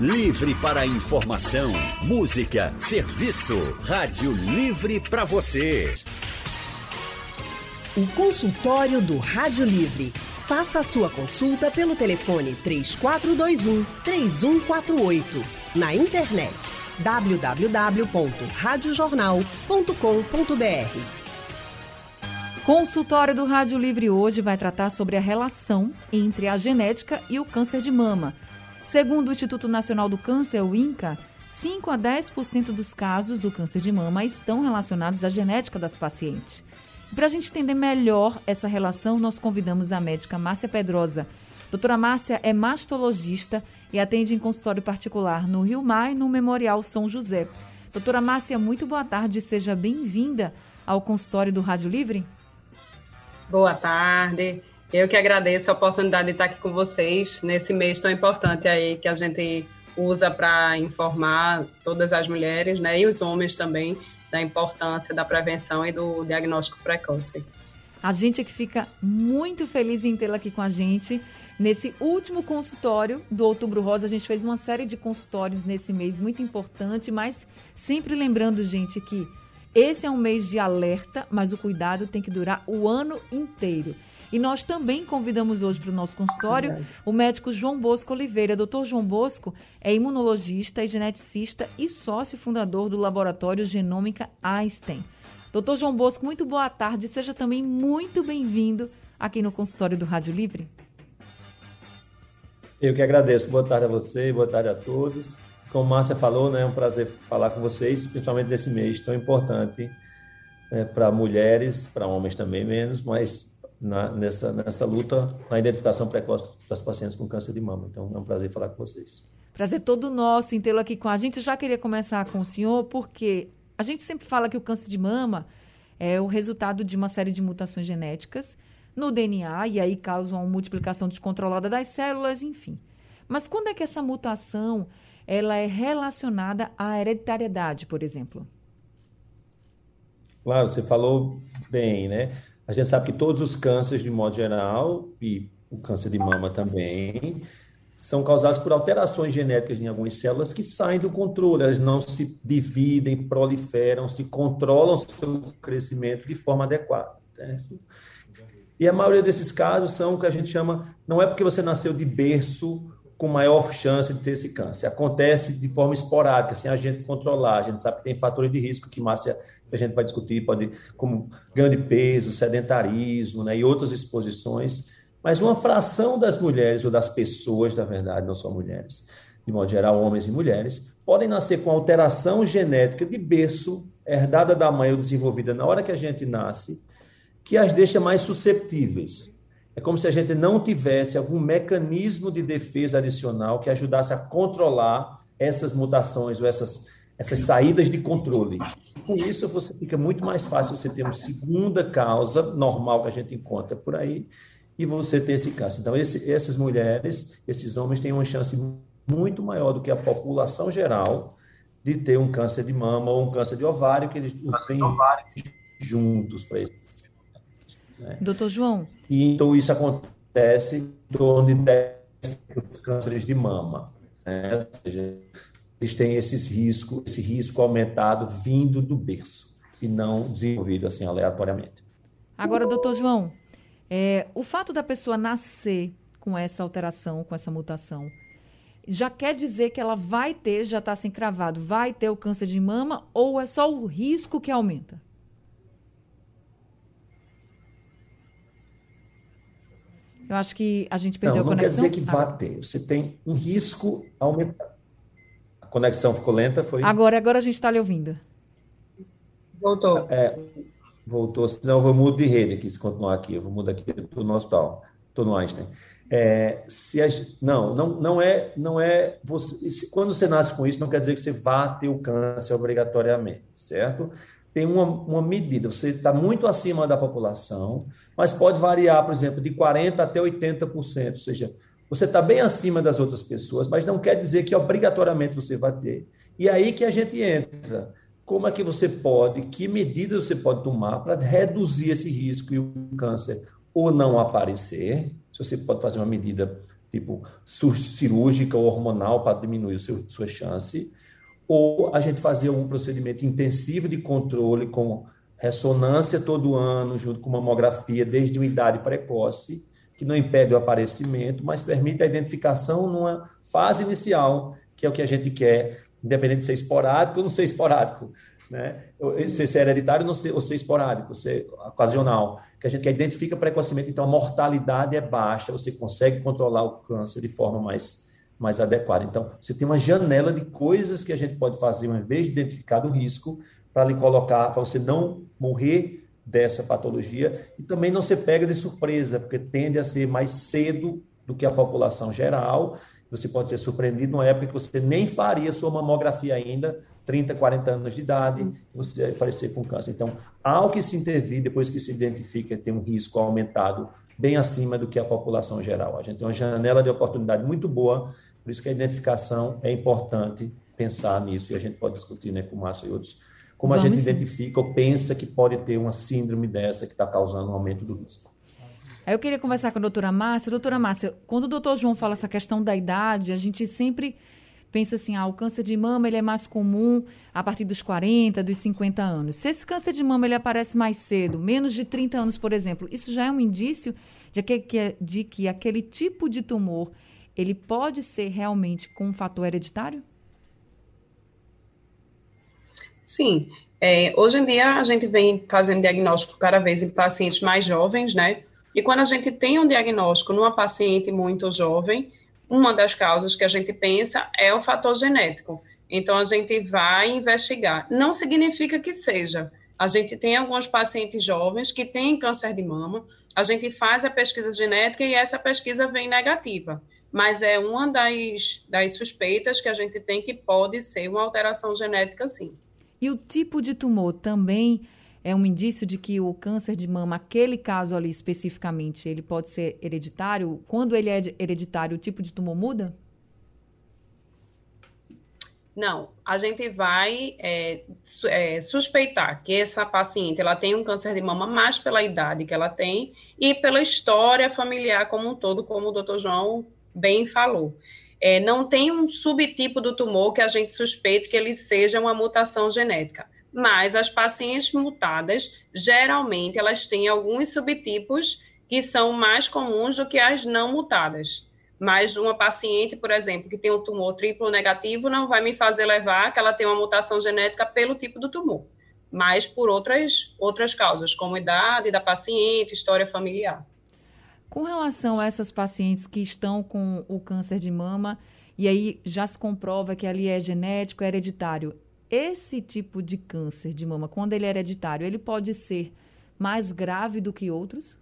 Livre para informação, música, serviço. Rádio Livre para você. O consultório do Rádio Livre. Faça a sua consulta pelo telefone 3421 3148. Na internet www.radiojornal.com.br. Consultório do Rádio Livre hoje vai tratar sobre a relação entre a genética e o câncer de mama. Segundo o Instituto Nacional do Câncer, o INCA, 5 a 10% dos casos do câncer de mama estão relacionados à genética das pacientes. Para a gente entender melhor essa relação, nós convidamos a médica Márcia Pedrosa. Doutora Márcia é mastologista e atende em consultório particular no Rio Mar e no Memorial São José. Doutora Márcia, muito boa tarde, seja bem-vinda ao consultório do Rádio Livre. Boa tarde. Eu que agradeço a oportunidade de estar aqui com vocês nesse mês tão importante aí que a gente usa para informar todas as mulheres, né, e os homens também da importância da prevenção e do diagnóstico precoce. A gente é que fica muito feliz em tê-la aqui com a gente. Nesse último consultório do Outubro Rosa, a gente fez uma série de consultórios nesse mês muito importante, mas sempre lembrando, gente, que esse é um mês de alerta, mas o cuidado tem que durar o ano inteiro. E nós também convidamos hoje para o nosso consultório o médico João Bosco Oliveira. Doutor João Bosco é imunologista e geneticista e sócio fundador do laboratório Genômica Einstein. Doutor João Bosco, muito boa tarde. Seja também muito bem-vindo aqui no consultório do Rádio Livre. Eu que agradeço. Boa tarde a você, boa tarde a todos. Como Márcia falou, né, é um prazer falar com vocês, principalmente nesse mês tão importante né, para mulheres, para homens também menos, mas na, nessa, nessa luta na identificação precoce das pacientes com câncer de mama. Então, é um prazer falar com vocês. Prazer todo nosso em tê-lo aqui com a gente. Já queria começar com o senhor, porque a gente sempre fala que o câncer de mama é o resultado de uma série de mutações genéticas no DNA, e aí causa uma multiplicação descontrolada das células, enfim. Mas quando é que essa mutação ela é relacionada à hereditariedade, por exemplo? Claro, você falou bem, né? A gente sabe que todos os cânceres, de modo geral, e o câncer de mama também, são causados por alterações genéticas em algumas células que saem do controle, elas não se dividem, proliferam, se controlam seu crescimento de forma adequada. Né? E a maioria desses casos são o que a gente chama, não é porque você nasceu de berço com maior chance de ter esse câncer. Acontece de forma esporádica, sem a gente controlar. A gente sabe que tem fatores de risco que Márcia a gente vai discutir, pode como ganho de peso, sedentarismo, né, e outras exposições. Mas uma fração das mulheres ou das pessoas, na verdade, não só mulheres, de modo geral, homens e mulheres, podem nascer com alteração genética de berço, herdada da mãe ou desenvolvida na hora que a gente nasce, que as deixa mais susceptíveis. É como se a gente não tivesse algum mecanismo de defesa adicional que ajudasse a controlar essas mutações ou essas essas saídas de controle. Com isso, você fica muito mais fácil você ter uma segunda causa normal que a gente encontra por aí e você ter esse caso. Então, esse, essas mulheres, esses homens têm uma chance muito maior do que a população geral de ter um câncer de mama ou um câncer de ovário que eles têm juntos para eles. Né? Doutor João. E, então, isso acontece em torno de 10 cânceres de mama. Né? Ou seja, eles têm esses riscos, esse risco aumentado vindo do berço e não desenvolvido assim aleatoriamente. Agora, doutor João, é, o fato da pessoa nascer com essa alteração, com essa mutação, já quer dizer que ela vai ter, já está assim cravado, vai ter o câncer de mama ou é só o risco que aumenta? Eu acho que a gente perdeu não, não a conexão. Não quer dizer que ah. vá ter. Você tem um risco aumentado conexão ficou lenta, foi? Agora, agora a gente está lhe ouvindo. Voltou. É, voltou, senão eu vou mudar de rede aqui, se continuar aqui. Eu vou mudar aqui do no hospital. Estou no Einstein. É, se a, não, não, não é, não é você, se, quando você nasce com isso, não quer dizer que você vá ter o câncer obrigatoriamente, certo? Tem uma, uma medida, você está muito acima da população, mas pode variar, por exemplo, de 40% até 80%, ou seja, você está bem acima das outras pessoas, mas não quer dizer que obrigatoriamente você vai ter. E aí que a gente entra. Como é que você pode, que medidas você pode tomar para reduzir esse risco e o câncer ou não aparecer? Se você pode fazer uma medida tipo cirúrgica ou hormonal para diminuir seu, sua chance, ou a gente fazer um procedimento intensivo de controle com ressonância todo ano, junto com mamografia desde uma idade precoce, que não impede o aparecimento, mas permite a identificação numa fase inicial, que é o que a gente quer, independente de ser esporádico ou não ser esporádico né? Se ser hereditário ou ser, ou ser esporádico, ser ocasional, que a gente identifica precocemente, então a mortalidade é baixa, você consegue controlar o câncer de forma mais, mais adequada. Então, você tem uma janela de coisas que a gente pode fazer, uma vez identificado o risco, para lhe colocar, para você não morrer dessa patologia e também não ser pega de surpresa, porque tende a ser mais cedo do que a população geral você pode ser surpreendido numa época que você nem faria sua mamografia ainda, 30, 40 anos de idade, você vai aparecer com câncer. Então, ao que se intervir, depois que se identifica, tem um risco aumentado bem acima do que a população geral. A gente tem uma janela de oportunidade muito boa, por isso que a identificação é importante pensar nisso, e a gente pode discutir né, com o Márcio e outros, como Vamos a gente sim. identifica ou pensa que pode ter uma síndrome dessa que está causando um aumento do risco. Aí eu queria conversar com a doutora Márcia. Doutora Márcia, quando o doutor João fala essa questão da idade, a gente sempre pensa assim, ah, o câncer de mama ele é mais comum a partir dos 40, dos 50 anos. Se esse câncer de mama ele aparece mais cedo, menos de 30 anos, por exemplo, isso já é um indício de que, de que aquele tipo de tumor ele pode ser realmente com um fator hereditário? Sim. É, hoje em dia a gente vem fazendo diagnóstico cada vez em pacientes mais jovens, né? E quando a gente tem um diagnóstico numa paciente muito jovem, uma das causas que a gente pensa é o fator genético. Então, a gente vai investigar. Não significa que seja. A gente tem alguns pacientes jovens que têm câncer de mama, a gente faz a pesquisa genética e essa pesquisa vem negativa. Mas é uma das, das suspeitas que a gente tem que pode ser uma alteração genética, sim. E o tipo de tumor também é um indício de que o câncer de mama, aquele caso ali especificamente, ele pode ser hereditário? Quando ele é hereditário, o tipo de tumor muda? Não, a gente vai é, é, suspeitar que essa paciente ela tem um câncer de mama mais pela idade que ela tem e pela história familiar como um todo, como o doutor João bem falou. É, não tem um subtipo do tumor que a gente suspeite que ele seja uma mutação genética mas as pacientes mutadas, geralmente, elas têm alguns subtipos que são mais comuns do que as não mutadas. Mas uma paciente, por exemplo, que tem um tumor triplo negativo, não vai me fazer levar que ela tem uma mutação genética pelo tipo do tumor, mas por outras, outras causas, como idade da paciente, história familiar. Com relação a essas pacientes que estão com o câncer de mama, e aí já se comprova que ali é genético, é hereditário, esse tipo de câncer de mama, quando ele é hereditário, ele pode ser mais grave do que outros?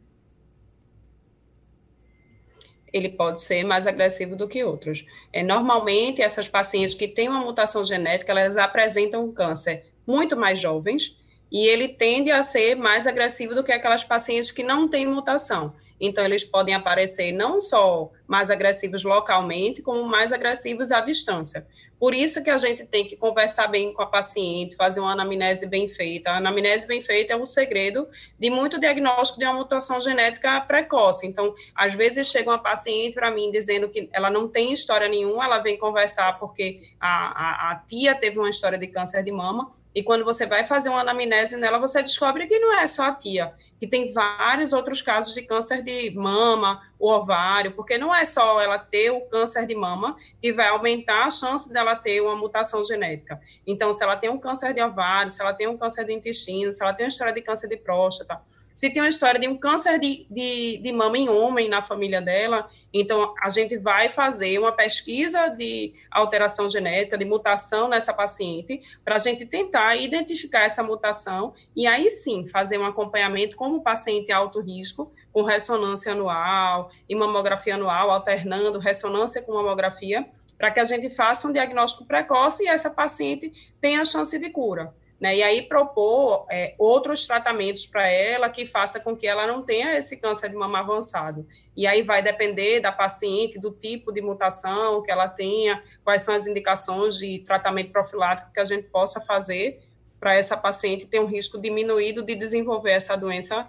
Ele pode ser mais agressivo do que outros. É, normalmente, essas pacientes que têm uma mutação genética, elas apresentam câncer muito mais jovens e ele tende a ser mais agressivo do que aquelas pacientes que não têm mutação. Então, eles podem aparecer não só mais agressivos localmente, como mais agressivos à distância. Por isso que a gente tem que conversar bem com a paciente, fazer uma anamnese bem feita. A anamnese bem feita é o segredo de muito diagnóstico de uma mutação genética precoce. Então, às vezes chega uma paciente para mim dizendo que ela não tem história nenhuma, ela vem conversar porque a, a, a tia teve uma história de câncer de mama, e quando você vai fazer uma anamnese nela, você descobre que não é só a tia, que tem vários outros casos de câncer de mama, o ovário, porque não é só ela ter o câncer de mama que vai aumentar a chance dela ter uma mutação genética. Então, se ela tem um câncer de ovário, se ela tem um câncer de intestino, se ela tem uma história de câncer de próstata, se tem uma história de um câncer de, de, de mama em homem na família dela, então a gente vai fazer uma pesquisa de alteração genética, de mutação nessa paciente, para a gente tentar identificar essa mutação e aí sim fazer um acompanhamento como paciente alto risco, com ressonância anual e mamografia anual, alternando ressonância com mamografia, para que a gente faça um diagnóstico precoce e essa paciente tenha a chance de cura. Né? E aí propor é, outros tratamentos para ela que faça com que ela não tenha esse câncer de mama avançado. E aí vai depender da paciente, do tipo de mutação que ela tenha, quais são as indicações de tratamento profilático que a gente possa fazer para essa paciente ter um risco diminuído de desenvolver essa doença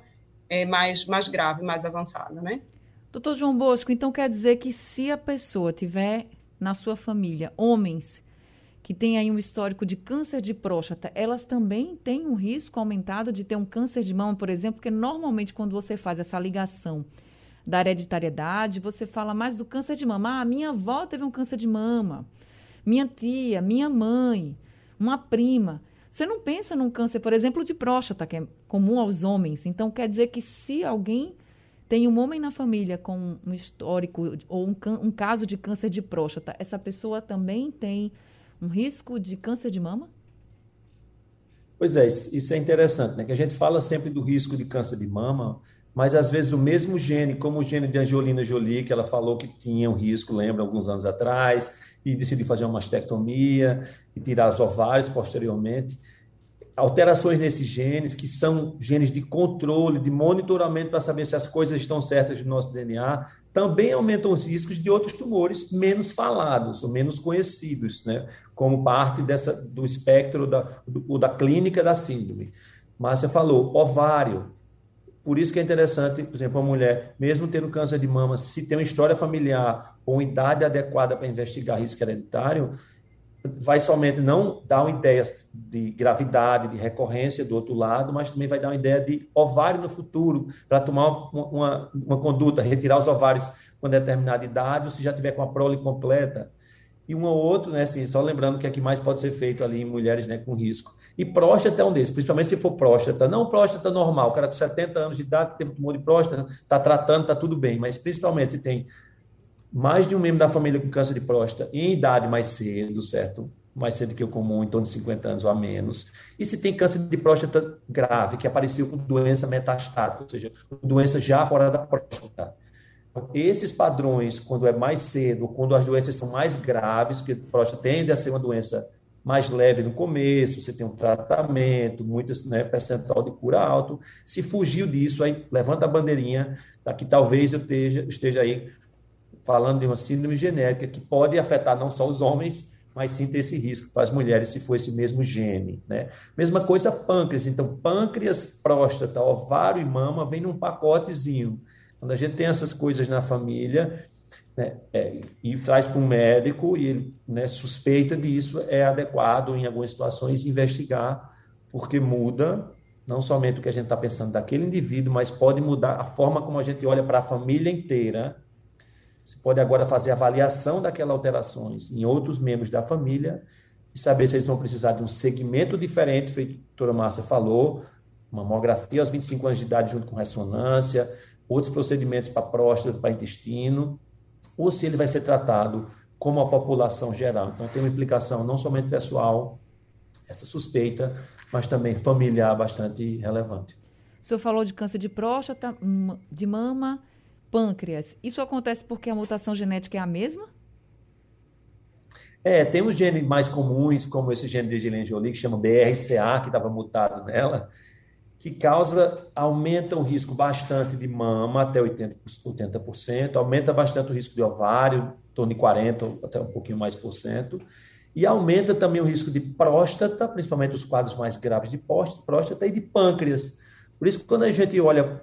é, mais, mais grave, mais avançada, né? Doutor João Bosco, então quer dizer que se a pessoa tiver na sua família homens que têm aí um histórico de câncer de próstata, elas também têm um risco aumentado de ter um câncer de mama, por exemplo, porque normalmente quando você faz essa ligação da hereditariedade, você fala mais do câncer de mama. Ah, minha avó teve um câncer de mama, minha tia, minha mãe, uma prima. Você não pensa num câncer, por exemplo, de próstata, que é comum aos homens. Então, quer dizer que se alguém tem um homem na família com um histórico ou um, um caso de câncer de próstata, essa pessoa também tem um risco de câncer de mama? Pois é, isso é interessante, né? Que a gente fala sempre do risco de câncer de mama, mas às vezes o mesmo gene, como o gene de Angelina Jolie, que ela falou que tinha um risco, lembra, alguns anos atrás, e decidiu fazer uma mastectomia e tirar os ovários posteriormente. Alterações nesses genes, que são genes de controle, de monitoramento para saber se as coisas estão certas no nosso DNA, também aumentam os riscos de outros tumores menos falados ou menos conhecidos, né? como parte dessa, do espectro da, do, da clínica da síndrome. Márcia falou, ovário. Por isso que é interessante, por exemplo, uma mulher, mesmo tendo câncer de mama, se tem uma história familiar ou uma idade adequada para investigar risco hereditário, vai somente não dar uma ideia de gravidade, de recorrência do outro lado, mas também vai dar uma ideia de ovário no futuro, para tomar uma, uma, uma, conduta, retirar os ovários com determinada idade, ou se já tiver com a prole completa. E um ou outro, né, assim, só lembrando que é que mais pode ser feito ali em mulheres né, com risco. E próstata é um desses, principalmente se for próstata. Não próstata normal, o cara com 70 anos de idade, teve tumor de próstata, está tratando, está tudo bem. Mas principalmente se tem mais de um membro da família com câncer de próstata em idade mais cedo, certo? Mais cedo que o comum, em torno de 50 anos ou a menos. E se tem câncer de próstata grave, que apareceu com doença metastática, ou seja, doença já fora da próstata. Esses padrões, quando é mais cedo, quando as doenças são mais graves, porque a próstata tende a ser uma doença mais leve no começo, você tem um tratamento, muitas né, percentual de cura alto. Se fugiu disso, aí levanta a bandeirinha, tá, que talvez eu esteja, esteja aí falando de uma síndrome genética que pode afetar não só os homens, mas sim ter esse risco para as mulheres se for esse mesmo gene. Né? Mesma coisa pâncreas. Então, pâncreas, próstata, ovário e mama vem num pacotezinho. Quando a gente tem essas coisas na família né, é, e traz para um médico e ele né, suspeita disso, é adequado em algumas situações investigar, porque muda não somente o que a gente está pensando daquele indivíduo, mas pode mudar a forma como a gente olha para a família inteira você pode agora fazer avaliação daquelas alterações em outros membros da família e saber se eles vão precisar de um segmento diferente, feito a doutora Márcia falou, mamografia aos 25 anos de idade junto com ressonância, outros procedimentos para próstata, para intestino, ou se ele vai ser tratado como a população geral. Então, tem uma implicação não somente pessoal, essa suspeita, mas também familiar bastante relevante. O senhor falou de câncer de próstata, de mama pâncreas, isso acontece porque a mutação genética é a mesma? É, tem os genes mais comuns, como esse gene de Jolie, que chama BRCA, que estava mutado nela, que causa, aumenta o risco bastante de mama, até 80%, 80%, aumenta bastante o risco de ovário, em torno de 40%, até um pouquinho mais por cento, e aumenta também o risco de próstata, principalmente os quadros mais graves de próstata e de pâncreas. Por isso, quando a gente olha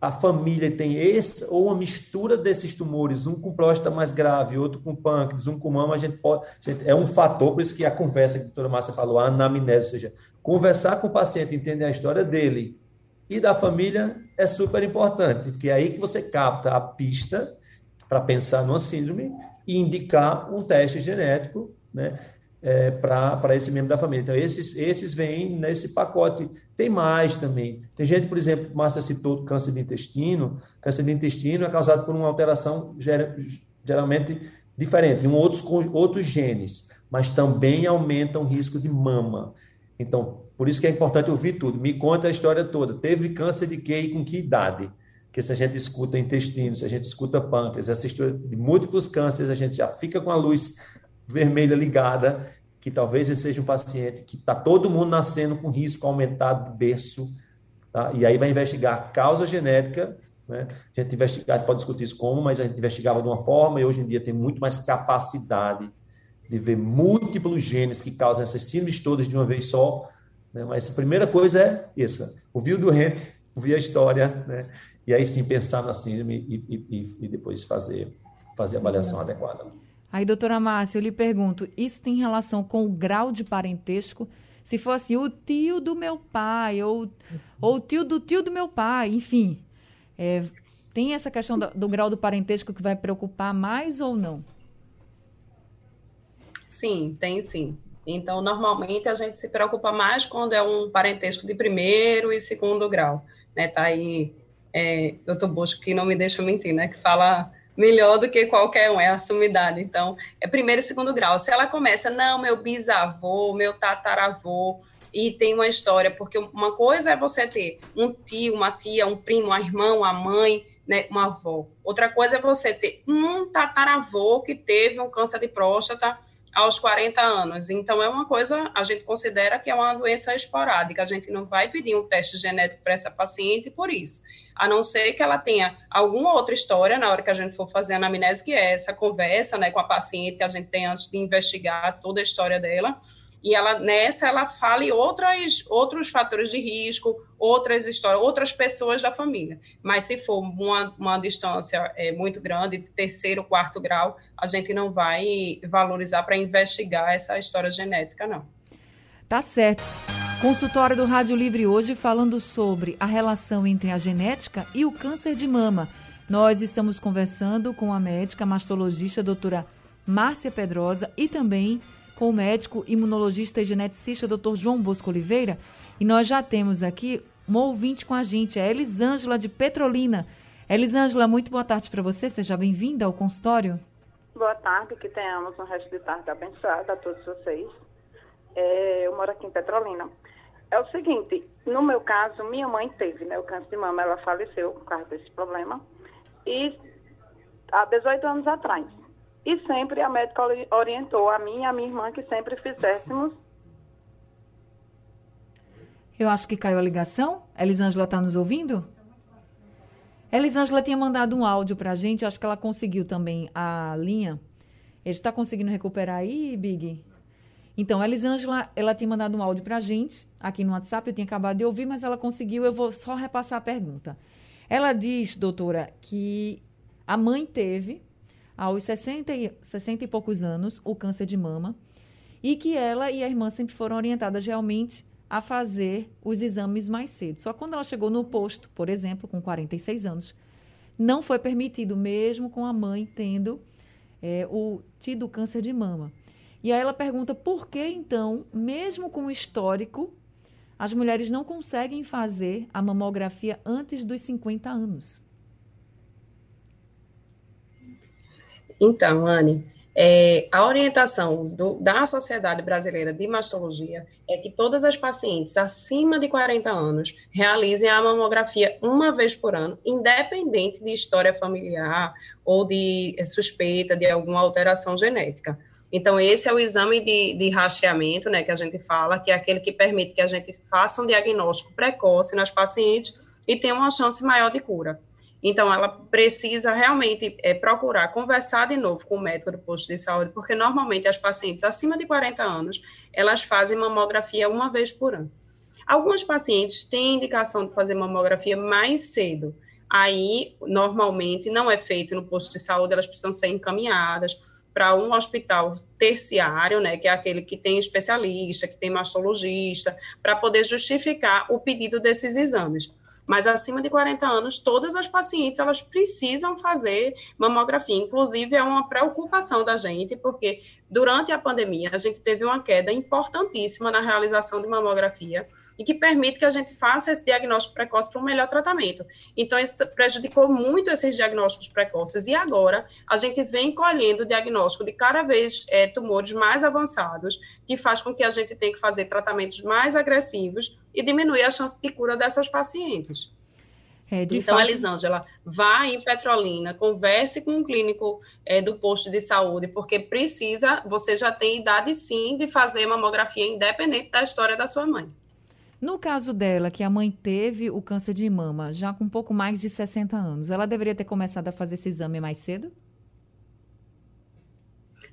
a família tem esse, ou uma mistura desses tumores, um com próstata mais grave, outro com pâncreas, um com mama, a gente pode. A gente, é um fator, por isso que a conversa que a doutora Márcia falou, a anamnese, ou seja, conversar com o paciente, entender a história dele e da família é super importante, porque é aí que você capta a pista para pensar numa síndrome e indicar um teste genético, né? É, para esse membro da família. Então, esses, esses vêm nesse pacote. Tem mais também. Tem gente, por exemplo, Márcia citou câncer de intestino. Câncer de intestino é causado por uma alteração geralmente diferente, em outros, outros genes, mas também aumenta o risco de mama. Então, por isso que é importante ouvir tudo. Me conta a história toda. Teve câncer de quê e com que idade? Porque se a gente escuta intestino, se a gente escuta pâncreas, essa história de múltiplos cânceres, a gente já fica com a luz vermelha ligada, que talvez ele seja um paciente que está todo mundo nascendo com risco aumentado de berço, tá? e aí vai investigar a causa genética, né? A gente investigar, pode discutir isso como, mas a gente investigava de uma forma e hoje em dia tem muito mais capacidade de ver múltiplos genes que causam essas síndromes todas de uma vez só, né? mas a primeira coisa é essa, ouvir o doente, ouvir a história, né? E aí sim pensar na síndrome e, e, e depois fazer, fazer a avaliação adequada. Aí, doutora Márcia, eu lhe pergunto, isso tem relação com o grau de parentesco? Se fosse o tio do meu pai, ou, ou o tio do tio do meu pai, enfim. É, tem essa questão do, do grau do parentesco que vai preocupar mais ou não? Sim, tem sim. Então, normalmente a gente se preocupa mais quando é um parentesco de primeiro e segundo grau. Né? Tá aí é, doutor Bosco, que não me deixa mentir, né? Que fala melhor do que qualquer um, é a sumidade. Então, é primeiro e segundo grau. Se ela começa, não, meu bisavô, meu tataravô, e tem uma história, porque uma coisa é você ter um tio, uma tia, um primo, uma irmã, uma mãe, né, uma avó. Outra coisa é você ter um tataravô que teve um câncer de próstata aos 40 anos. Então, é uma coisa, a gente considera que é uma doença esporádica. A gente não vai pedir um teste genético para essa paciente por isso. A não ser que ela tenha alguma outra história na hora que a gente for fazer a anamnese, que é essa conversa né, com a paciente que a gente tem antes de investigar toda a história dela e ela nessa ela fale outras, outros fatores de risco, outras histórias, outras pessoas da família. Mas se for uma, uma distância é, muito grande, terceiro, quarto grau, a gente não vai valorizar para investigar essa história genética, não. Tá certo. Consultório do Rádio Livre hoje falando sobre a relação entre a genética e o câncer de mama. Nós estamos conversando com a médica mastologista doutora Márcia Pedrosa e também com o médico imunologista e geneticista Dr. João Bosco Oliveira. E nós já temos aqui uma ouvinte com a gente, a Elisângela de Petrolina. Elisângela, muito boa tarde para você. Seja bem-vinda ao consultório. Boa tarde, que tenhamos um resto de tarde abençoado a todos vocês. É, eu moro aqui em Petrolina. É o seguinte, no meu caso, minha mãe teve né, o câncer de mama, ela faleceu por causa desse problema. E há 18 anos atrás. E sempre a médica orientou a mim e a minha irmã que sempre fizéssemos. Eu acho que caiu a ligação. Elisângela está nos ouvindo? Elisângela tinha mandado um áudio para a gente, acho que ela conseguiu também a linha. Ele está conseguindo recuperar aí, Big? Então, a Elisângela, ela tinha mandado um áudio para a gente, aqui no WhatsApp, eu tinha acabado de ouvir, mas ela conseguiu, eu vou só repassar a pergunta. Ela diz, doutora, que a mãe teve aos 60 e, 60 e poucos anos o câncer de mama e que ela e a irmã sempre foram orientadas realmente a fazer os exames mais cedo. Só quando ela chegou no posto, por exemplo, com 46 anos, não foi permitido, mesmo com a mãe tendo é, o tido câncer de mama. E aí ela pergunta por que, então, mesmo com o histórico, as mulheres não conseguem fazer a mamografia antes dos 50 anos. Então, Anne, é, a orientação do, da Sociedade Brasileira de Mastologia é que todas as pacientes acima de 40 anos realizem a mamografia uma vez por ano, independente de história familiar ou de é, suspeita de alguma alteração genética. Então, esse é o exame de, de rastreamento, né, que a gente fala, que é aquele que permite que a gente faça um diagnóstico precoce nas pacientes e tenha uma chance maior de cura. Então, ela precisa realmente é, procurar conversar de novo com o médico do posto de saúde, porque normalmente as pacientes acima de 40 anos, elas fazem mamografia uma vez por ano. Algumas pacientes têm indicação de fazer mamografia mais cedo. Aí, normalmente, não é feito no posto de saúde, elas precisam ser encaminhadas para um hospital terciário, né, que é aquele que tem especialista, que tem mastologista, para poder justificar o pedido desses exames mas acima de 40 anos, todas as pacientes elas precisam fazer mamografia. Inclusive, é uma preocupação da gente, porque durante a pandemia a gente teve uma queda importantíssima na realização de mamografia e que permite que a gente faça esse diagnóstico precoce para um melhor tratamento. Então, isso prejudicou muito esses diagnósticos precoces. E agora, a gente vem colhendo o diagnóstico de cada vez é, tumores mais avançados, que faz com que a gente tenha que fazer tratamentos mais agressivos e diminuir a chance de cura dessas pacientes. É, então, fato... Elisângela, vá em Petrolina, converse com um clínico é, do posto de saúde, porque precisa, você já tem idade sim de fazer mamografia independente da história da sua mãe. No caso dela, que a mãe teve o câncer de mama, já com um pouco mais de 60 anos, ela deveria ter começado a fazer esse exame mais cedo?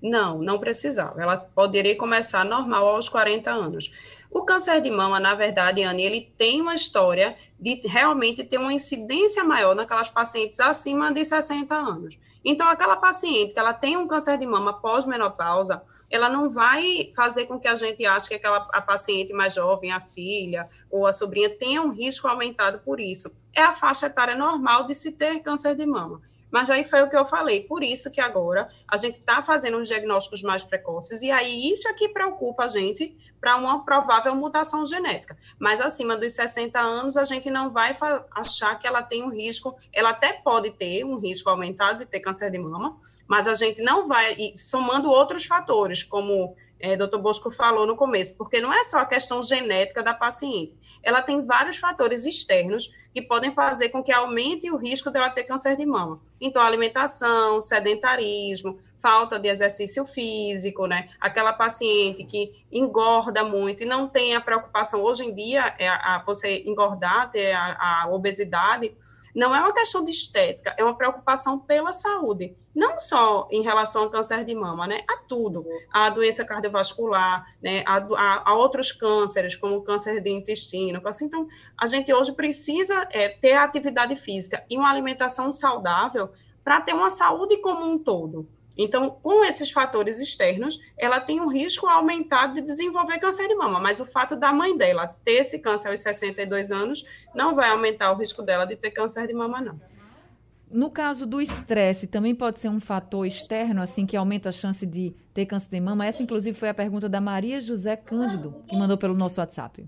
Não, não precisava. Ela poderia começar normal aos 40 anos. O câncer de mama, na verdade, Anne, ele tem uma história de realmente ter uma incidência maior naquelas pacientes acima de 60 anos. Então, aquela paciente que ela tem um câncer de mama pós-menopausa, ela não vai fazer com que a gente ache que aquela a paciente mais jovem, a filha ou a sobrinha, tenha um risco aumentado por isso. É a faixa etária normal de se ter câncer de mama. Mas aí foi o que eu falei, por isso que agora a gente está fazendo os diagnósticos mais precoces, e aí isso é que preocupa a gente para uma provável mutação genética. Mas acima dos 60 anos, a gente não vai achar que ela tem um risco, ela até pode ter um risco aumentado de ter câncer de mama, mas a gente não vai, somando outros fatores, como é, doutor Bosco falou no começo, porque não é só a questão genética da paciente, ela tem vários fatores externos que podem fazer com que aumente o risco dela ter câncer de mama. Então, alimentação, sedentarismo, falta de exercício físico, né? Aquela paciente que engorda muito e não tem a preocupação, hoje em dia, é a, a você engordar, ter a, a obesidade, não é uma questão de estética, é uma preocupação pela saúde, não só em relação ao câncer de mama, né? A tudo, a doença cardiovascular, né? A, a, a outros cânceres, como o câncer de intestino, assim. Então, a gente hoje precisa é, ter atividade física e uma alimentação saudável para ter uma saúde como um todo. Então, com esses fatores externos, ela tem um risco aumentado de desenvolver câncer de mama, mas o fato da mãe dela ter esse câncer aos 62 anos não vai aumentar o risco dela de ter câncer de mama, não. No caso do estresse, também pode ser um fator externo, assim, que aumenta a chance de ter câncer de mama? Essa, inclusive, foi a pergunta da Maria José Cândido, que mandou pelo nosso WhatsApp.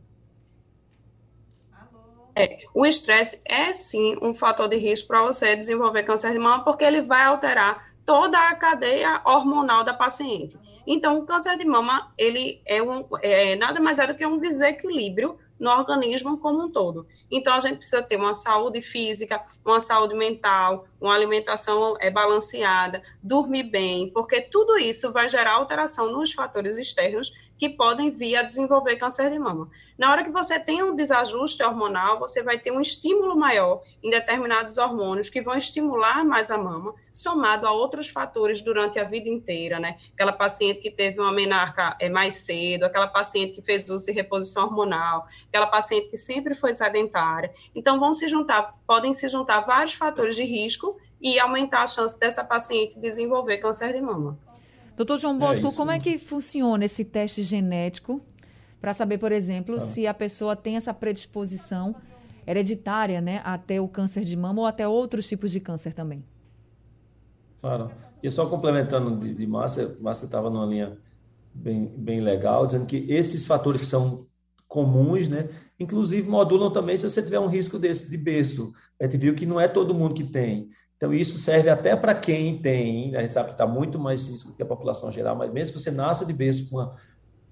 É, o estresse é sim um fator de risco para você desenvolver câncer de mama, porque ele vai alterar toda a cadeia hormonal da paciente. Então, o câncer de mama, ele é, um, é nada mais é do que um desequilíbrio no organismo como um todo. Então, a gente precisa ter uma saúde física, uma saúde mental, uma alimentação é, balanceada, dormir bem, porque tudo isso vai gerar alteração nos fatores externos que podem vir a desenvolver câncer de mama. Na hora que você tem um desajuste hormonal, você vai ter um estímulo maior em determinados hormônios que vão estimular mais a mama, somado a outros fatores durante a vida inteira, né? Aquela paciente que teve uma menarca é, mais cedo, aquela paciente que fez uso de reposição hormonal, aquela paciente que sempre foi sedentária. Então, vão se juntar, podem se juntar vários fatores de risco e aumentar a chance dessa paciente desenvolver câncer de mama. Doutor João é Bosco, é como é que funciona esse teste genético para saber, por exemplo, ah. se a pessoa tem essa predisposição hereditária né, a ter o câncer de mama ou até outros tipos de câncer também? Claro. E só complementando de, de Márcia, Márcia estava numa linha bem, bem legal, dizendo que esses fatores que são comuns, né, inclusive modulam também se você tiver um risco desse de berço. A gente viu que não é todo mundo que tem. Então, isso serve até para quem tem, a gente sabe que está muito mais risco que a população geral, mas mesmo que você nasça de berço com a,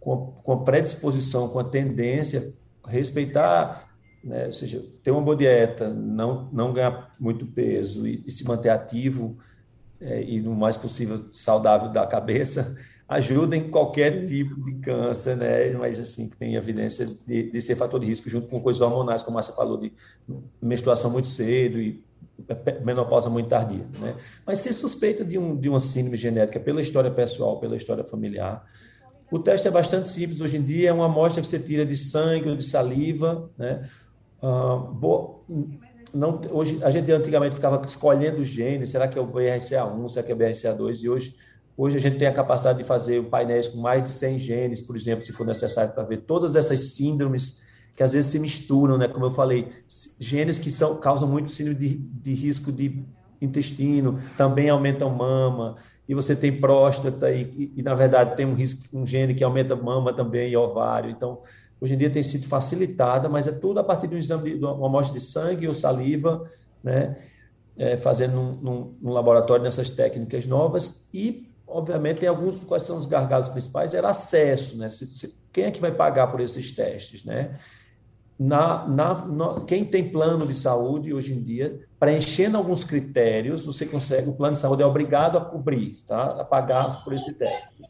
com com predisposição, com a tendência, respeitar, né, ou seja, ter uma boa dieta, não, não ganhar muito peso e, e se manter ativo é, e, no mais possível, saudável da cabeça, ajuda em qualquer tipo de câncer, né? Mas assim, que tem evidência de, de ser fator de risco, junto com coisas hormonais, como você falou, de menstruação muito cedo e menopausa muito tardia, né? Mas se suspeita de, um, de uma síndrome genética pela história pessoal, pela história familiar, o teste é bastante simples hoje em dia, é uma amostra que você tira de sangue ou de saliva, né? Ah, não, hoje, a gente antigamente ficava escolhendo genes, será que é o BRCA1, será que é o BRCA2, e hoje, hoje a gente tem a capacidade de fazer painéis com mais de 100 genes, por exemplo, se for necessário, para ver todas essas síndromes que às vezes se misturam, né? Como eu falei, genes que são, causam muito síndrome de, de risco de intestino, também aumentam mama, e você tem próstata, e, e, e, na verdade tem um risco, um gene que aumenta mama também e ovário. Então, hoje em dia tem sido facilitada, mas é tudo a partir de um exame, de uma amostra de sangue ou saliva, né? É, fazendo num, num, num, laboratório nessas técnicas novas e, obviamente, tem alguns, quais são os gargalos principais? Era acesso, né? Se, se, quem é que vai pagar por esses testes, né? Na, na, na, quem tem plano de saúde hoje em dia, preenchendo alguns critérios, você consegue, o plano de saúde é obrigado a cobrir, tá? a pagar por esse teste.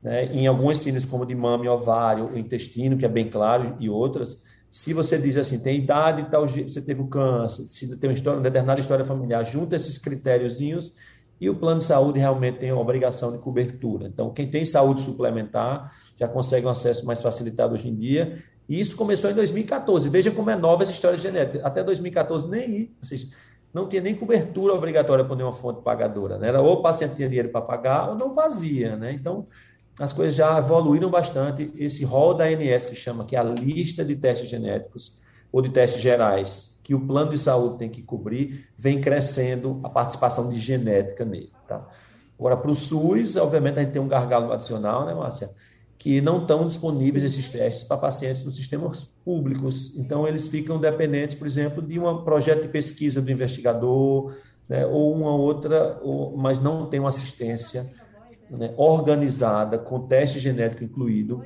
Né? Em alguns síndromes, como de mama e ovário, o intestino, que é bem claro, e outras, se você diz assim, tem idade tal, você teve o câncer, se tem uma, história, uma determinada história familiar, junta esses critériozinhos e o plano de saúde realmente tem a obrigação de cobertura. Então, quem tem saúde suplementar já consegue um acesso mais facilitado hoje em dia. E isso começou em 2014. Veja como é nova essa história de genética. Até 2014, nem seja, não tinha nem cobertura obrigatória por nenhuma fonte pagadora. Né? Era ou o paciente tinha dinheiro para pagar ou não fazia. Né? Então, as coisas já evoluíram bastante. Esse rol da ANS, que chama, que é a lista de testes genéticos ou de testes gerais, que o plano de saúde tem que cobrir, vem crescendo a participação de genética nele. Tá? Agora, para o SUS, obviamente, a gente tem um gargalo adicional, né, Márcia? Que não estão disponíveis esses testes para pacientes nos sistemas públicos. Então, eles ficam dependentes, por exemplo, de um projeto de pesquisa do investigador, né, ou uma outra, ou, mas não tem uma assistência né, organizada, com teste genético incluído,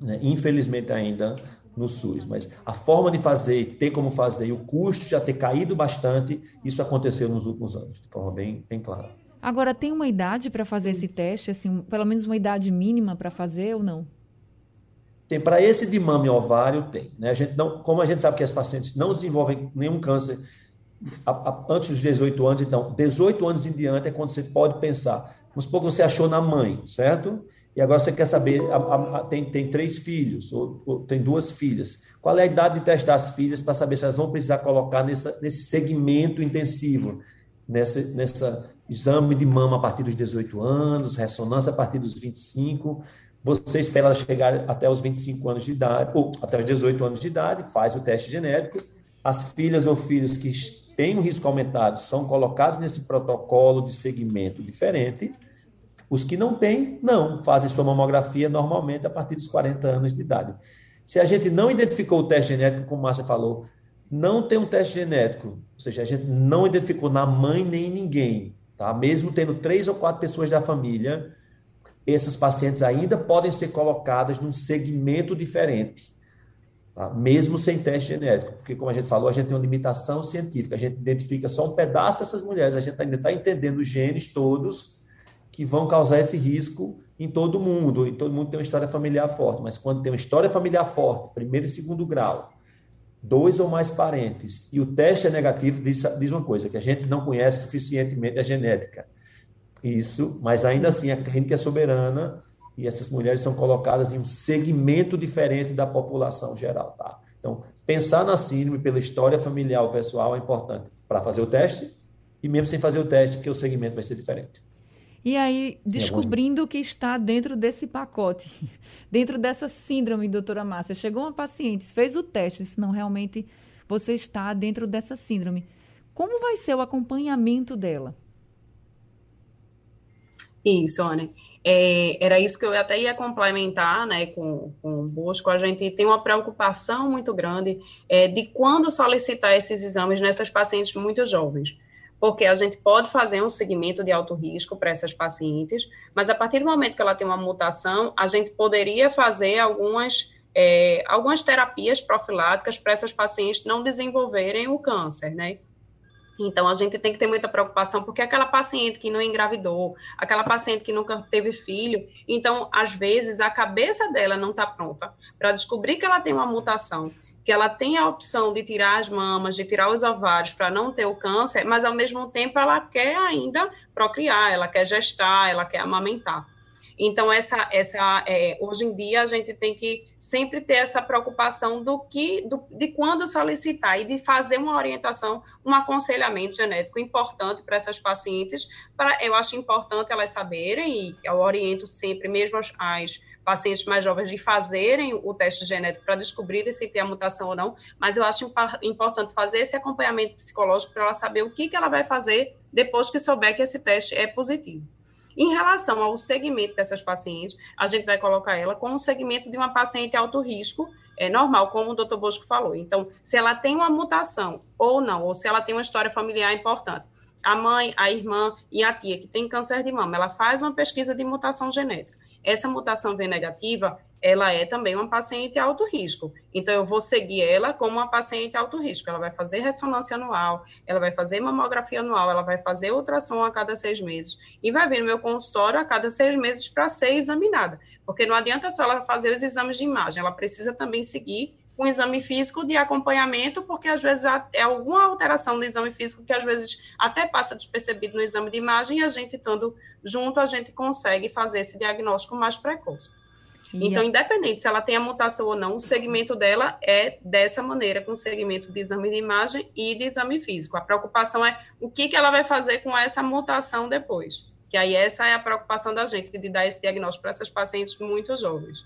né, infelizmente ainda no SUS, mas a forma de fazer, ter como fazer e o custo já ter caído bastante, isso aconteceu nos últimos anos, de forma bem, bem clara. Agora, tem uma idade para fazer esse teste, assim, pelo menos uma idade mínima para fazer ou não? Tem, para esse de mama e ovário, tem. Né? A gente não, como a gente sabe que as pacientes não desenvolvem nenhum câncer a, a, antes dos 18 anos, então, 18 anos em diante é quando você pode pensar. Vamos supor que você achou na mãe, certo? e agora você quer saber, a, tem, tem três filhos, ou, ou, tem duas filhas. Qual é a idade de testar as filhas para saber se elas vão precisar colocar nessa, nesse segmento intensivo, nessa, nessa exame de mama a partir dos 18 anos, ressonância a partir dos 25. Você espera ela chegar até os 25 anos de idade, ou até os 18 anos de idade, faz o teste genético. As filhas ou filhos que têm um risco aumentado são colocados nesse protocolo de segmento diferente os que não têm, não, fazem sua mamografia normalmente a partir dos 40 anos de idade. Se a gente não identificou o teste genético, como Márcia falou, não tem um teste genético, ou seja, a gente não identificou na mãe nem em ninguém, tá? Mesmo tendo três ou quatro pessoas da família, essas pacientes ainda podem ser colocadas num segmento diferente, tá? mesmo sem teste genético, porque, como a gente falou, a gente tem uma limitação científica, a gente identifica só um pedaço dessas mulheres, a gente ainda está entendendo os genes todos que vão causar esse risco em todo mundo, e todo mundo tem uma história familiar forte, mas quando tem uma história familiar forte, primeiro e segundo grau, dois ou mais parentes, e o teste é negativo, diz, diz uma coisa, que a gente não conhece suficientemente a genética. Isso, mas ainda assim a clínica é soberana e essas mulheres são colocadas em um segmento diferente da população geral, tá? Então, pensar na síndrome pela história familiar pessoal é importante para fazer o teste e mesmo sem fazer o teste, porque o segmento vai ser diferente. E aí, descobrindo que está dentro desse pacote, dentro dessa síndrome, doutora Márcia, chegou uma paciente, fez o teste, se não realmente você está dentro dessa síndrome. Como vai ser o acompanhamento dela? Isso, Ana. É, era isso que eu até ia complementar né, com, com o Bosco. A gente tem uma preocupação muito grande é, de quando solicitar esses exames nessas pacientes muito jovens porque a gente pode fazer um segmento de alto risco para essas pacientes, mas a partir do momento que ela tem uma mutação, a gente poderia fazer algumas, é, algumas terapias profiláticas para essas pacientes não desenvolverem o câncer, né? Então, a gente tem que ter muita preocupação, porque aquela paciente que não engravidou, aquela paciente que nunca teve filho, então, às vezes, a cabeça dela não está pronta para descobrir que ela tem uma mutação que ela tem a opção de tirar as mamas, de tirar os ovários para não ter o câncer, mas ao mesmo tempo ela quer ainda procriar, ela quer gestar, ela quer amamentar. Então, essa, essa, é, hoje em dia, a gente tem que sempre ter essa preocupação do que, do, de quando solicitar e de fazer uma orientação, um aconselhamento genético importante para essas pacientes. Pra, eu acho importante elas saberem, e eu oriento sempre, mesmo as, as pacientes mais jovens de fazerem o teste genético para descobrir se tem a mutação ou não, mas eu acho importante fazer esse acompanhamento psicológico para ela saber o que, que ela vai fazer depois que souber que esse teste é positivo. Em relação ao segmento dessas pacientes, a gente vai colocar ela como segmento de uma paciente alto risco, é normal, como o doutor Bosco falou. Então, se ela tem uma mutação ou não, ou se ela tem uma história familiar importante, a mãe, a irmã e a tia que tem câncer de mama, ela faz uma pesquisa de mutação genética essa mutação V negativa, ela é também uma paciente alto risco. Então, eu vou seguir ela como uma paciente alto risco. Ela vai fazer ressonância anual, ela vai fazer mamografia anual, ela vai fazer ultrassom a cada seis meses e vai vir no meu consultório a cada seis meses para ser examinada. Porque não adianta só ela fazer os exames de imagem, ela precisa também seguir com exame físico de acompanhamento, porque às vezes é alguma alteração no exame físico que às vezes até passa despercebido no exame de imagem e a gente estando junto, a gente consegue fazer esse diagnóstico mais precoce. E então, a... independente se ela tem a mutação ou não, o segmento dela é dessa maneira, com segmento de exame de imagem e de exame físico. A preocupação é o que, que ela vai fazer com essa mutação depois. Que aí essa é a preocupação da gente, de dar esse diagnóstico para essas pacientes muito jovens.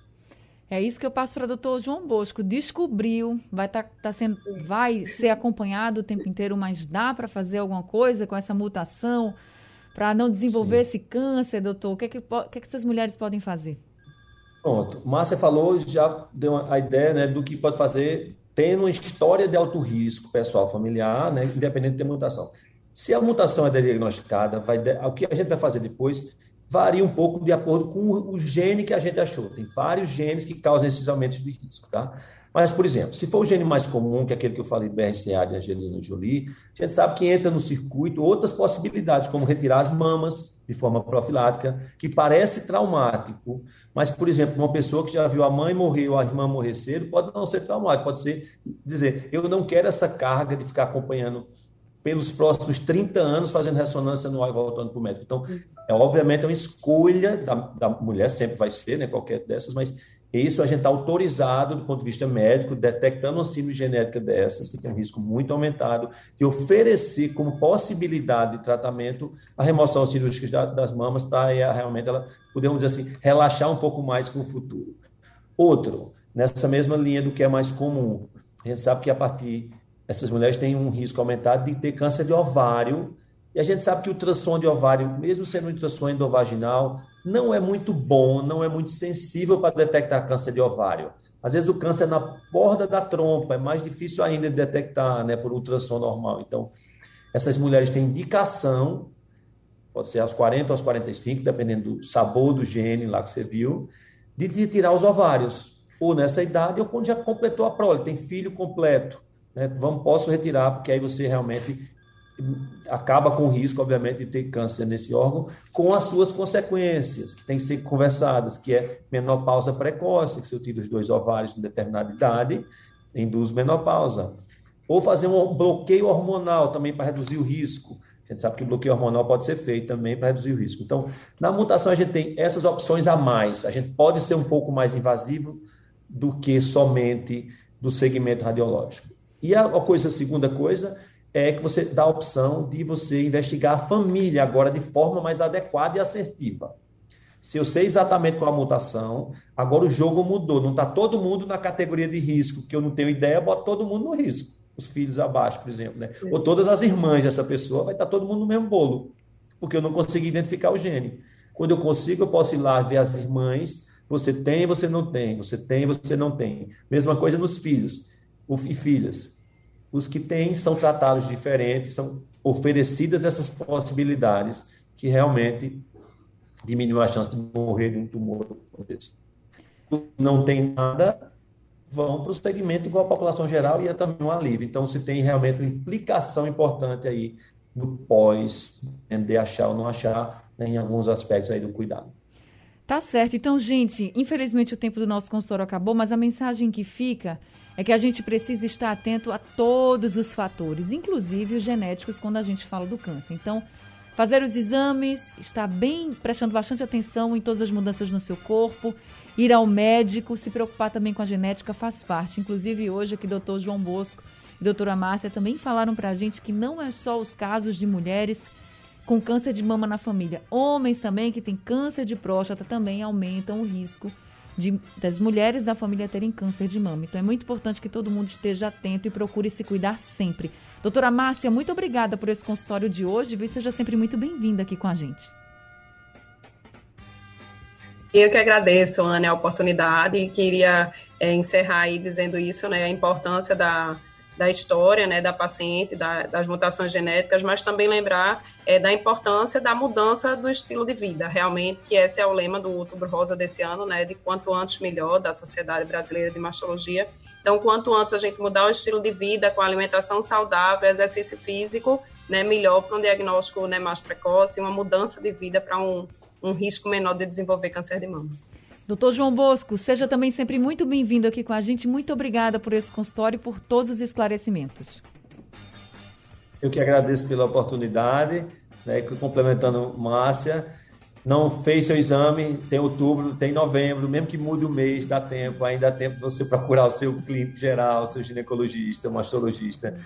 É isso que eu passo para o doutor João Bosco. Descobriu, vai, tá, tá sendo, vai ser acompanhado o tempo inteiro, mas dá para fazer alguma coisa com essa mutação para não desenvolver Sim. esse câncer, doutor? O que, é que, o que, é que essas mulheres podem fazer? Pronto. Márcia falou, já deu a ideia né, do que pode fazer tendo uma história de alto risco pessoal familiar, né, independente da mutação. Se a mutação é diagnosticada, vai, o que a gente vai fazer depois varia um pouco de acordo com o gene que a gente achou. Tem vários genes que causam esses aumentos de risco, tá? Mas, por exemplo, se for o gene mais comum, que é aquele que eu falei BRCA de Angelina Jolie, a gente sabe que entra no circuito outras possibilidades, como retirar as mamas de forma profilática, que parece traumático, mas, por exemplo, uma pessoa que já viu a mãe morrer ou a irmã morrer cedo, pode não ser traumático, pode ser dizer, eu não quero essa carga de ficar acompanhando pelos próximos 30 anos fazendo ressonância anual e voltando para o médico. Então, é, obviamente, é uma escolha da, da mulher, sempre vai ser, né, qualquer dessas, mas isso a gente está autorizado do ponto de vista médico, detectando uma síndrome genética dessas, que tem um risco muito aumentado, de oferecer como possibilidade de tratamento a remoção cirúrgica das mamas para realmente ela, podemos dizer assim, relaxar um pouco mais com o futuro. Outro, nessa mesma linha do que é mais comum, a gente sabe que a partir essas mulheres têm um risco aumentado de ter câncer de ovário. E a gente sabe que o ultrassom de ovário, mesmo sendo um ultrassom endovaginal, não é muito bom, não é muito sensível para detectar câncer de ovário. Às vezes o câncer é na borda da trompa, é mais difícil ainda de detectar, né, por ultrassom normal. Então, essas mulheres têm indicação, pode ser aos 40 ou aos 45, dependendo do sabor do gene lá que você viu, de, de tirar os ovários, ou nessa idade, ou quando já completou a prole, tem filho completo né, vamos, posso retirar, porque aí você realmente acaba com o risco, obviamente, de ter câncer nesse órgão, com as suas consequências, que têm que ser conversadas, que é menopausa precoce, que se eu tiro os dois ovários em determinada idade, induz menopausa. Ou fazer um bloqueio hormonal também para reduzir o risco. A gente sabe que o bloqueio hormonal pode ser feito também para reduzir o risco. Então, na mutação, a gente tem essas opções a mais. A gente pode ser um pouco mais invasivo do que somente do segmento radiológico. E a, coisa, a segunda coisa é que você dá a opção de você investigar a família agora de forma mais adequada e assertiva. Se eu sei exatamente qual a mutação, agora o jogo mudou. Não está todo mundo na categoria de risco, que eu não tenho ideia, bota todo mundo no risco. Os filhos abaixo, por exemplo. Né? Ou todas as irmãs dessa pessoa, vai estar tá todo mundo no mesmo bolo, porque eu não consegui identificar o gene. Quando eu consigo, eu posso ir lá ver as irmãs. Você tem, você não tem. Você tem, você não tem. Mesma coisa nos filhos e filhas. Os que têm são tratados diferentes, são oferecidas essas possibilidades que realmente diminuem a chance de morrer de um tumor. Não tem nada, vão para o segmento igual a população geral e é também um alívio. Então, se tem realmente uma implicação importante aí no pós, de achar ou não achar, né, em alguns aspectos aí do cuidado. Tá certo. Então, gente, infelizmente o tempo do nosso consultório acabou, mas a mensagem que fica é que a gente precisa estar atento a todos os fatores, inclusive os genéticos, quando a gente fala do câncer. Então, fazer os exames, estar bem, prestando bastante atenção em todas as mudanças no seu corpo, ir ao médico, se preocupar também com a genética faz parte. Inclusive, hoje aqui, doutor João Bosco e doutora Márcia também falaram para a gente que não é só os casos de mulheres com câncer de mama na família. Homens também que têm câncer de próstata também aumentam o risco de, das mulheres da família terem câncer de mama. Então é muito importante que todo mundo esteja atento e procure se cuidar sempre. Doutora Márcia, muito obrigada por esse consultório de hoje e seja sempre muito bem-vinda aqui com a gente. Eu que agradeço, Ana, a oportunidade e queria é, encerrar aí dizendo isso, né, a importância da da história né, da paciente, da, das mutações genéticas, mas também lembrar é, da importância da mudança do estilo de vida, realmente, que esse é o lema do Outubro Rosa desse ano, né, de quanto antes melhor, da Sociedade Brasileira de Mastologia. Então, quanto antes a gente mudar o estilo de vida com alimentação saudável, exercício físico, né, melhor para um diagnóstico né, mais precoce, uma mudança de vida para um, um risco menor de desenvolver câncer de mama. Doutor João Bosco, seja também sempre muito bem-vindo aqui com a gente. Muito obrigada por esse consultório e por todos os esclarecimentos. Eu que agradeço pela oportunidade, né, complementando Márcia. Não fez seu exame, tem outubro, tem novembro, mesmo que mude o mês, dá tempo, ainda dá tempo de você procurar o seu clínico geral, seu ginecologista, o mastologista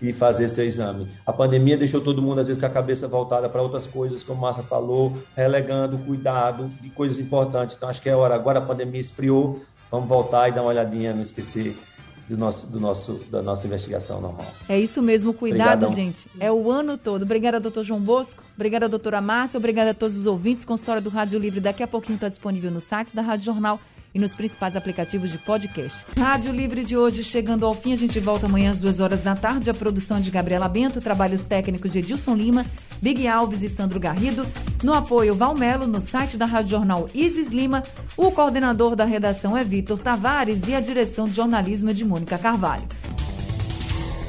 e fazer seu exame. A pandemia deixou todo mundo, às vezes, com a cabeça voltada para outras coisas, como a Márcia falou, relegando o cuidado de coisas importantes. Então, acho que é hora. Agora a pandemia esfriou, vamos voltar e dar uma olhadinha, não esquecer do nosso, do nosso, da nossa investigação normal. É isso mesmo, cuidado, Obrigadão. gente. É o ano todo. Obrigada, doutor João Bosco. Obrigada, doutora Márcia. Obrigada a todos os ouvintes. Consultório do Rádio Livre daqui a pouquinho está disponível no site da Rádio Jornal e nos principais aplicativos de podcast. Rádio Livre de hoje chegando ao fim. A gente volta amanhã às duas horas da tarde. A produção de Gabriela Bento, trabalhos técnicos de Edilson Lima, Big Alves e Sandro Garrido. No apoio Valmelo, no site da Rádio Jornal Isis Lima. O coordenador da redação é Vitor Tavares e a direção de jornalismo é de Mônica Carvalho.